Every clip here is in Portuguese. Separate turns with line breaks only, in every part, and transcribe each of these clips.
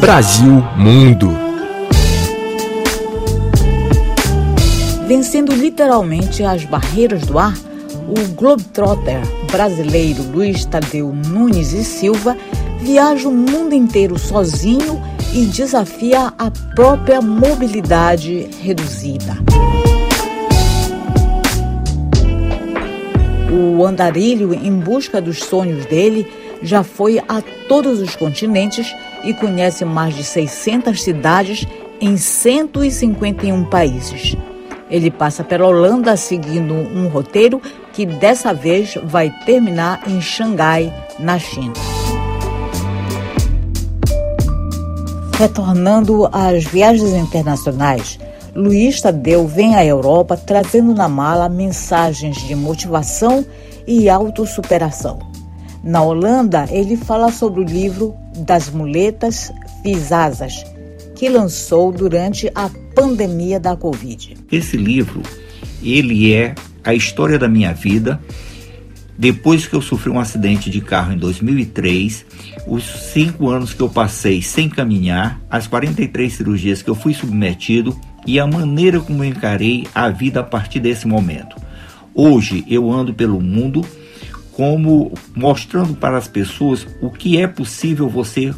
Brasil Mundo.
Vencendo literalmente as barreiras do ar, o Globetrotter brasileiro Luiz Tadeu Nunes e Silva viaja o mundo inteiro sozinho e desafia a própria mobilidade reduzida. O andarilho, em busca dos sonhos dele, já foi a todos os continentes e conhece mais de 600 cidades em 151 países. Ele passa pela Holanda seguindo um roteiro que dessa vez vai terminar em Xangai, na China. Retornando às viagens internacionais, Luiz Tadeu vem à Europa trazendo na mala mensagens de motivação e autossuperação. Na Holanda, ele fala sobre o livro Das Muletas Fisasas, que lançou durante a pandemia da Covid.
Esse livro, ele é a história da minha vida depois que eu sofri um acidente de carro em 2003, os cinco anos que eu passei sem caminhar, as 43 cirurgias que eu fui submetido e a maneira como eu encarei a vida a partir desse momento. Hoje eu ando pelo mundo como mostrando para as pessoas o que é possível você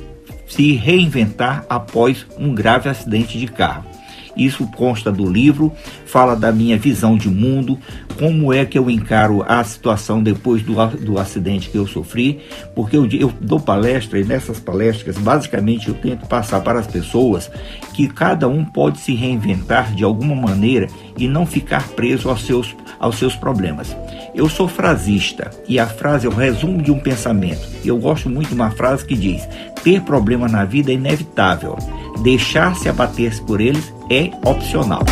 se reinventar após um grave acidente de carro. Isso consta do livro, fala da minha visão de mundo, como é que eu encaro a situação depois do, do acidente que eu sofri, porque eu, eu dou palestra e nessas palestras, basicamente, eu tento passar para as pessoas que cada um pode se reinventar de alguma maneira e não ficar preso aos seus, aos seus problemas. Eu sou frasista e a frase é o resumo de um pensamento. Eu gosto muito de uma frase que diz: ter problema na vida é inevitável deixar-se abater por eles é opcional.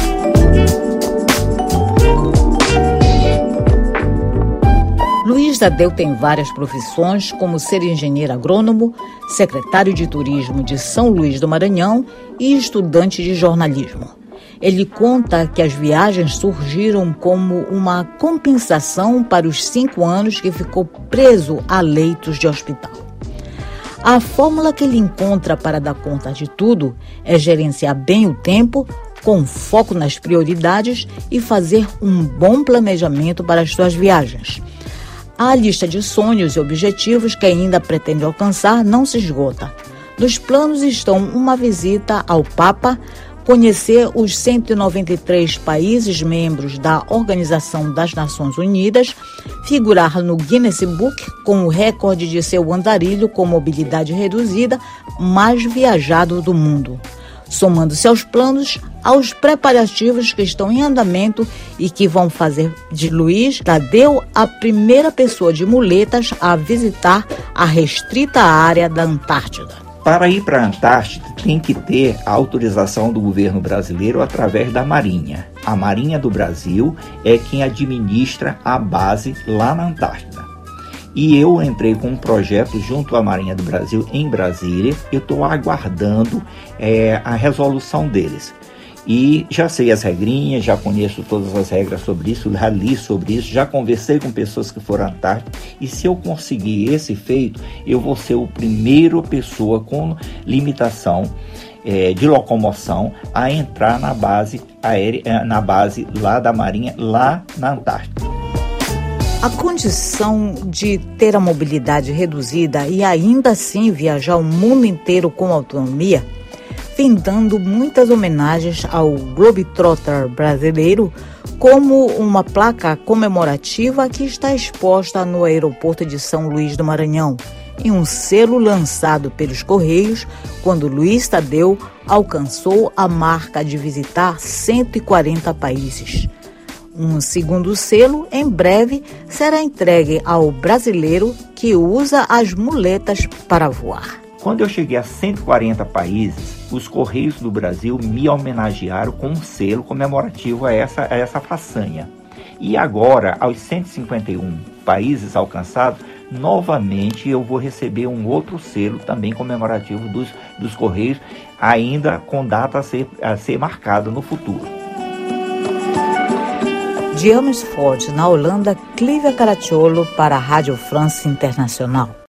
Luiz Tadeu tem várias profissões, como ser engenheiro agrônomo, secretário de turismo de São Luís do Maranhão e estudante de jornalismo. Ele conta que as viagens surgiram como uma compensação para os cinco anos que ficou preso a leitos de hospital. A fórmula que ele encontra para dar conta de tudo é gerenciar bem o tempo, com foco nas prioridades e fazer um bom planejamento para as suas viagens. A lista de sonhos e objetivos que ainda pretende alcançar não se esgota. Nos planos estão uma visita ao Papa, conhecer os 193 países membros da Organização das Nações Unidas, figurar no Guinness Book com o recorde de ser o andarilho com mobilidade reduzida mais viajado do mundo. Somando-se aos planos, aos preparativos que estão em andamento e que vão fazer de Luiz Tadeu a primeira pessoa de muletas a visitar a restrita área da Antártida.
Para ir para a Antártida, tem que ter a autorização do governo brasileiro através da Marinha. A Marinha do Brasil é quem administra a base lá na Antártida. E eu entrei com um projeto junto à Marinha do Brasil em Brasília. Eu estou aguardando é, a resolução deles. E já sei as regrinhas, já conheço todas as regras sobre isso, já li sobre isso, já conversei com pessoas que foram à Antártida. E se eu conseguir esse feito, eu vou ser o primeiro pessoa com limitação é, de locomoção a entrar na base aérea, é, na base lá da Marinha, lá na Antártida.
A condição de ter a mobilidade reduzida e ainda assim viajar o mundo inteiro com autonomia vem dando muitas homenagens ao Globetrotter brasileiro, como uma placa comemorativa que está exposta no aeroporto de São Luís do Maranhão, em um selo lançado pelos Correios quando Luiz Tadeu alcançou a marca de visitar 140 países. Um segundo selo, em breve, será entregue ao brasileiro que usa as muletas para voar.
Quando eu cheguei a 140 países, os Correios do Brasil me homenagearam com um selo comemorativo a essa, a essa façanha. E agora, aos 151 países alcançados, novamente eu vou receber um outro selo também comemorativo dos, dos Correios, ainda com data a ser, a ser marcada no futuro.
De Amersfoort, na Holanda, Clívia Caracciolo para a Rádio France Internacional.